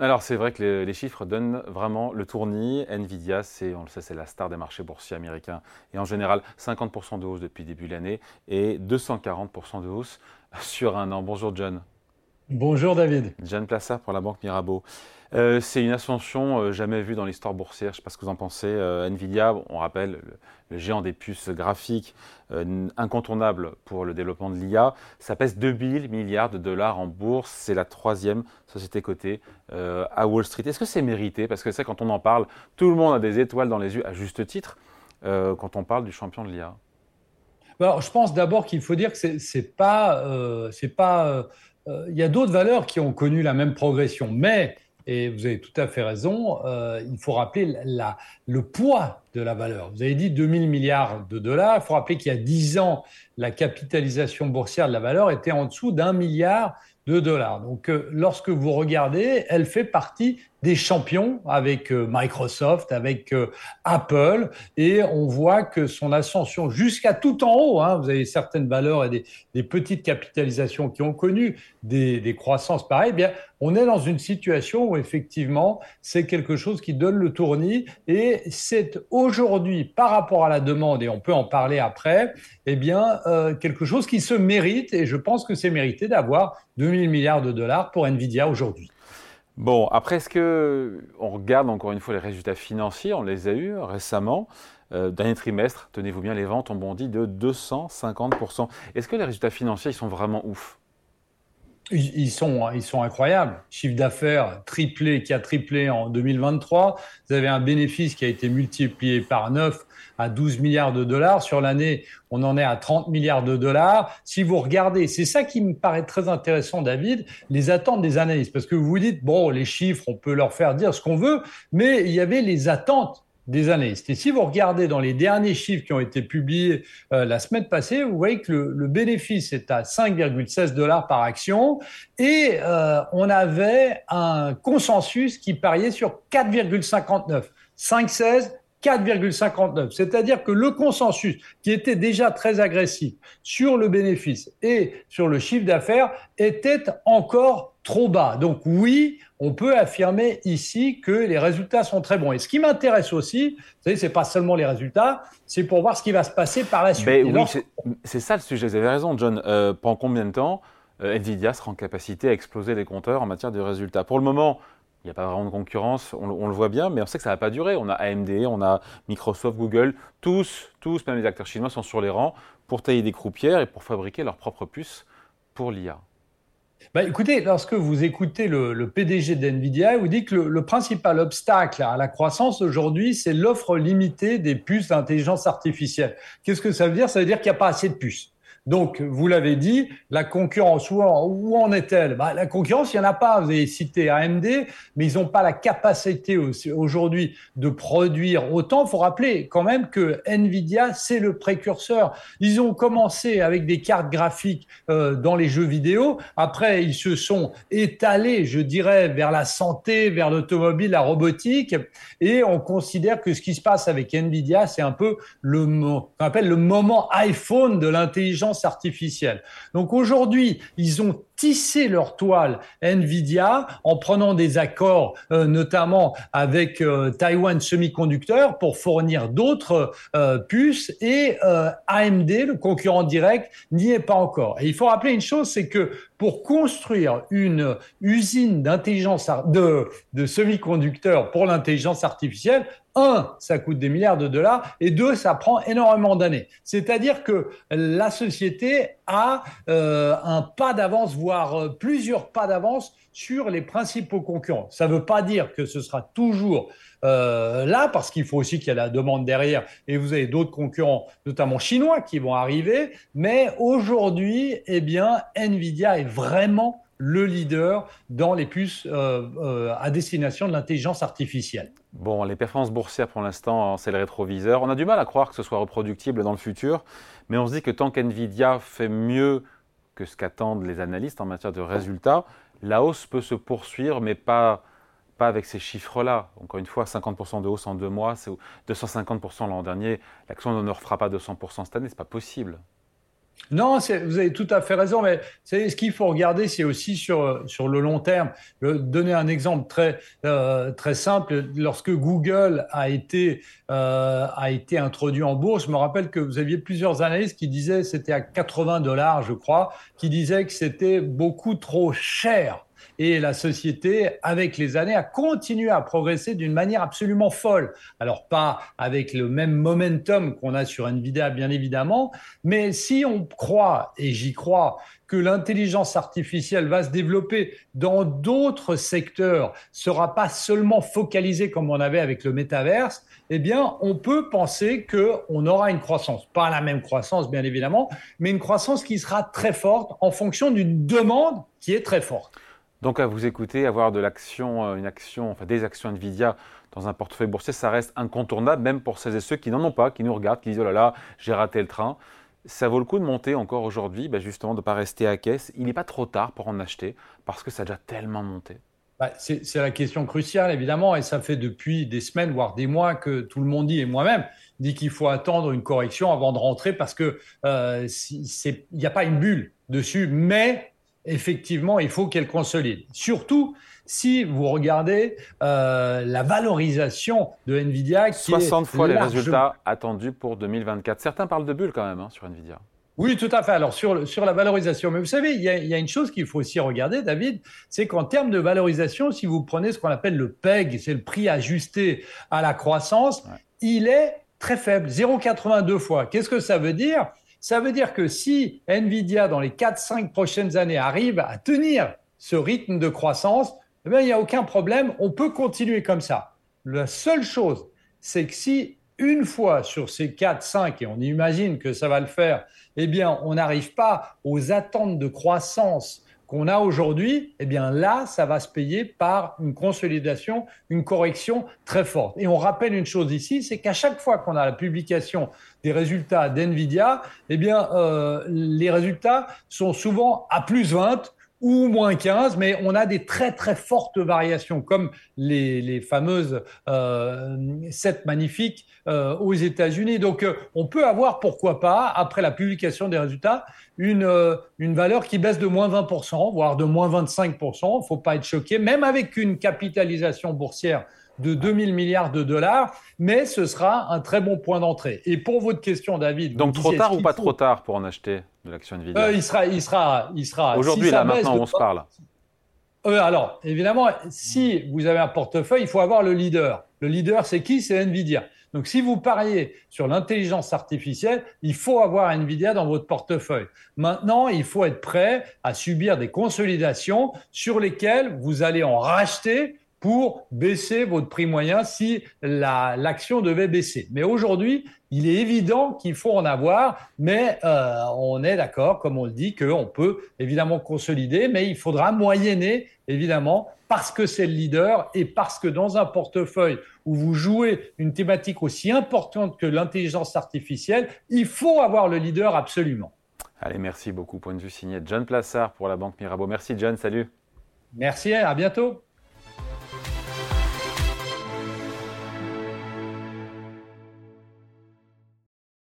Alors c'est vrai que les, chiffres donnent vraiment le tournis. Nvidia, c'est, on le sait, c'est la star des marchés boursiers américains. Et en général, 50% de hausse depuis début de l'année et 240% de hausse sur un an. Bonjour John. Bonjour David. John Plassard pour la Banque Mirabeau. Euh, c'est une ascension euh, jamais vue dans l'histoire boursière. Je ne sais pas ce que vous en pensez. Euh, Nvidia, on rappelle, le, géant des puces graphiques, incontournable pour le développement de l'IA, ça pèse 2 000 milliards de dollars en bourse. C'est la troisième société cotée à Wall Street. Est-ce que c'est mérité? Parce que c'est quand on en parle, tout le monde a des étoiles dans les yeux, à juste titre, quand on parle du champion de l'IA. Alors, je pense d'abord qu'il faut dire que c'est pas, c'est pas, il y a d'autres valeurs qui ont connu la même progression, mais et vous avez tout à fait raison, euh, il faut rappeler la, le poids de la valeur. Vous avez dit 2000 milliards de dollars, il faut rappeler qu'il y a 10 ans, la capitalisation boursière de la valeur était en dessous d'un milliard de dollars. Donc euh, lorsque vous regardez, elle fait partie des champions avec euh, Microsoft, avec euh, Apple, et on voit que son ascension jusqu'à tout en haut, hein, vous avez certaines valeurs et des, petites capitalisations qui ont connu des, croissances pareilles, eh bien, on est dans une situation où effectivement, c'est quelque chose qui donne le tournis, et c'est aujourd'hui, par rapport à la demande, et on peut en parler après, eh bien, euh, quelque chose qui se mérite, et je pense que c'est mérité d'avoir 2000 milliards de dollars pour Nvidia aujourd'hui. Bon, après, est-ce que on regarde encore une fois les résultats financiers? On les a eus récemment. Euh, dernier trimestre, tenez-vous bien, les ventes ont bondi de 250%. Est-ce que les résultats financiers, ils sont vraiment ouf? Ils sont, ils sont incroyables. Chiffre d'affaires triplé, qui a triplé en 2023. Vous avez un bénéfice qui a été multiplié par 9 à 12 milliards de dollars. Sur l'année, on en est à 30 milliards de dollars. Si vous regardez, c'est ça qui me paraît très intéressant, David, les attentes des analystes. Parce que vous vous dites, bon, les chiffres, on peut leur faire dire ce qu'on veut, mais il y avait les attentes des analystes. Et si vous regardez dans les derniers chiffres qui ont été publiés euh, la semaine passée, vous voyez que le, bénéfice est à 5,16 dollars par action et euh, on avait un consensus qui pariait sur 4,59. 5,16, 4,59. C'est-à-dire que le consensus, qui était déjà très agressif sur le bénéfice et sur le chiffre d'affaires, était encore trop bas. Donc oui, on peut affirmer ici que les résultats sont très bons. Et ce qui m'intéresse aussi, vous savez, c'est pas seulement les résultats, c'est pour voir ce qui va se passer par la suite. oui, c'est ça le sujet. Vous avez raison, John. Euh, pendant combien de temps euh, Nvidia sera en capacité à exploser les compteurs en matière de résultats? Pour le moment, il n'y a pas vraiment de concurrence, on, le voit bien, mais on sait que ça ne va pas durer. On a AMD, on a Microsoft, Google, tous, tous, même les acteurs chinois sont sur les rangs pour tailler des croupières et pour fabriquer leurs propres puces pour l'IA. Bah, écoutez, lorsque vous écoutez le, PDG d'NVIDIA, il vous dit que le, principal obstacle à la croissance aujourd'hui, c'est l'offre limitée des puces d'intelligence artificielle. Qu'est-ce que ça veut dire? Ça veut dire qu'il n'y a pas assez de puces. Donc, vous l'avez dit, la concurrence, où en, est-elle? Bah, La concurrence, il n'y en a pas. Vous avez cité AMD, mais ils n'ont pas la capacité aujourd'hui de produire autant. Il faut rappeler quand même que Nvidia, c'est le précurseur. Ils ont commencé avec des cartes graphiques euh, dans les jeux vidéo. Après, ils se sont étalés, je dirais, vers la santé, vers l'automobile, la robotique. Et on considère que ce qui se passe avec Nvidia, c'est un peu le, appelle le moment iPhone de l'intelligence artificielle. Donc aujourd'hui, ils ont tissé leur toile Nvidia en prenant des accords euh, notamment avec euh, Taiwan Semiconductor pour fournir d'autres euh, puces et AMD, le concurrent direct, n'y est pas encore. Et il faut rappeler une chose, c'est que pour construire une usine d'intelligence de, de semi-conducteurs pour l'intelligence artificielle, un, ça coûte des milliards de dollars, et deux, ça prend énormément d'années. C'est-à-dire que la société euh, un pas d'avance, voire euh, plusieurs pas d'avance sur les principaux concurrents. Ça ne veut pas dire que ce sera toujours euh, là, parce qu'il faut aussi qu'il y ait la demande derrière, et vous avez d'autres concurrents, notamment chinois, qui vont arriver. Mais aujourd'hui, eh bien, Nvidia est vraiment le leader dans les puces euh, euh, à destination de l'intelligence artificielle. Bon, les performances boursières pour l'instant, c'est le rétroviseur. On a du mal à croire que ce soit reproductible dans le futur, mais on se dit que tant qu'NVIDIA fait mieux que ce qu'attendent les analystes en matière de résultats, la hausse peut se poursuivre, mais pas, pas avec ces chiffres-là. Encore une fois, 50% de hausse en deux mois, c'est 250% l'an dernier. L'action ne refera pas 200% cette année, ce n'est pas possible. Non, vous avez tout à fait raison, mais ce qu'il faut regarder, c'est aussi sur, sur le long terme. Je vais donner un exemple très, euh, très simple. Lorsque Google a été, euh, a été introduit en bourse, je me rappelle que vous aviez plusieurs analystes qui disaient, c'était à 80 dollars, je crois, qui disaient que c'était beaucoup trop cher et la société, avec les années, a continué à progresser d'une manière absolument folle. Alors pas avec le même momentum qu'on a sur Nvidia, bien évidemment, mais si on croit, et j'y crois, que l'intelligence artificielle va se développer dans d'autres secteurs, sera pas seulement focalisée comme on avait avec le métaverse, eh bien, on peut penser qu'on aura une croissance, pas la même croissance bien évidemment, mais une croissance qui sera très forte en fonction d'une demande qui est très forte. Donc à vous écouter, avoir euh, une action, enfin des actions Nvidia dans un portefeuille boursier, ça reste incontournable, même pour celles et ceux qui n'en ont pas, qui nous regardent, qui disent oh là là, j'ai raté le train. Ça vaut le coup de monter encore aujourd'hui, ben justement de ne pas rester à caisse. Il n'est pas trop tard pour en acheter parce que ça a déjà tellement monté. Bah, c'est la question cruciale, évidemment, et ça fait depuis des semaines, voire des mois, que tout le monde dit, et moi-même, dit qu'il faut attendre une correction avant de rentrer parce que euh, il n'y a pas une bulle dessus, mais effectivement, il faut qu'elle consolide. Surtout si vous regardez euh, la valorisation de Nvidia. Qui 60 fois les résultats attendus pour 2024. Certains parlent de bulle quand même hein, sur Nvidia. Oui, tout à fait. Alors sur, sur la valorisation, mais vous savez, il y a, une chose qu'il faut aussi regarder, David, c'est qu'en termes de valorisation, si vous prenez ce qu'on appelle le PEG, c'est le prix ajusté à la croissance, il est très faible, 0,82 fois. Qu'est-ce que ça veut dire? Ça veut dire que si Nvidia, dans les 4-5 prochaines années, arrive à tenir ce rythme de croissance, eh bien, il n'y a aucun problème, on peut continuer comme ça. La seule chose, c'est que si une fois sur ces 4, 5, et on imagine que ça va le faire, eh bien, on n'arrive pas aux attentes de croissance qu'on a aujourd'hui, eh bien là, ça va se payer par une consolidation, une correction très forte. Et on rappelle une chose ici, c'est qu'à chaque fois qu'on a la publication des résultats d'NVIDIA, eh bien euh, les résultats sont souvent à plus 20 ou moins 15, mais on a des très très fortes variations, comme les, les fameuses euh, 7 magnifiques euh, aux États-Unis. Donc euh, on peut avoir, pourquoi pas, après la publication des résultats, une, euh, une valeur qui baisse de moins 20%, voire de moins 25%. Il ne faut pas être choqué, même avec une capitalisation boursière de 2000 milliards de dollars, mais ce sera un très bon point d'entrée. Et pour votre question, David. Donc trop tard ou pas trop tard pour en acheter de l'action Nvidia euh, Il sera, il sera, il sera. Aujourd'hui, là, maintenant, on se parle. Euh, alors, évidemment, si vous avez un portefeuille, il faut avoir le leader. Le leader, c'est qui? C'est Nvidia. Donc, si vous pariez sur l'intelligence artificielle, il faut avoir Nvidia dans votre portefeuille. Maintenant, il faut être prêt à subir des consolidations sur lesquelles vous allez en racheter pour baisser votre prix moyen si l'action devait baisser. Mais aujourd'hui, il est évident qu'il faut en avoir, mais euh, on est d'accord, comme on le dit, qu'on peut évidemment consolider, mais il faudra moyenner, évidemment, parce que c'est le leader et parce que dans un portefeuille où vous jouez une thématique aussi importante que l'intelligence artificielle, il faut avoir le leader absolument. Allez, merci beaucoup. Point de vue signé John Plassard pour la Banque Mirabeau. Merci John, salut. Merci, à bientôt.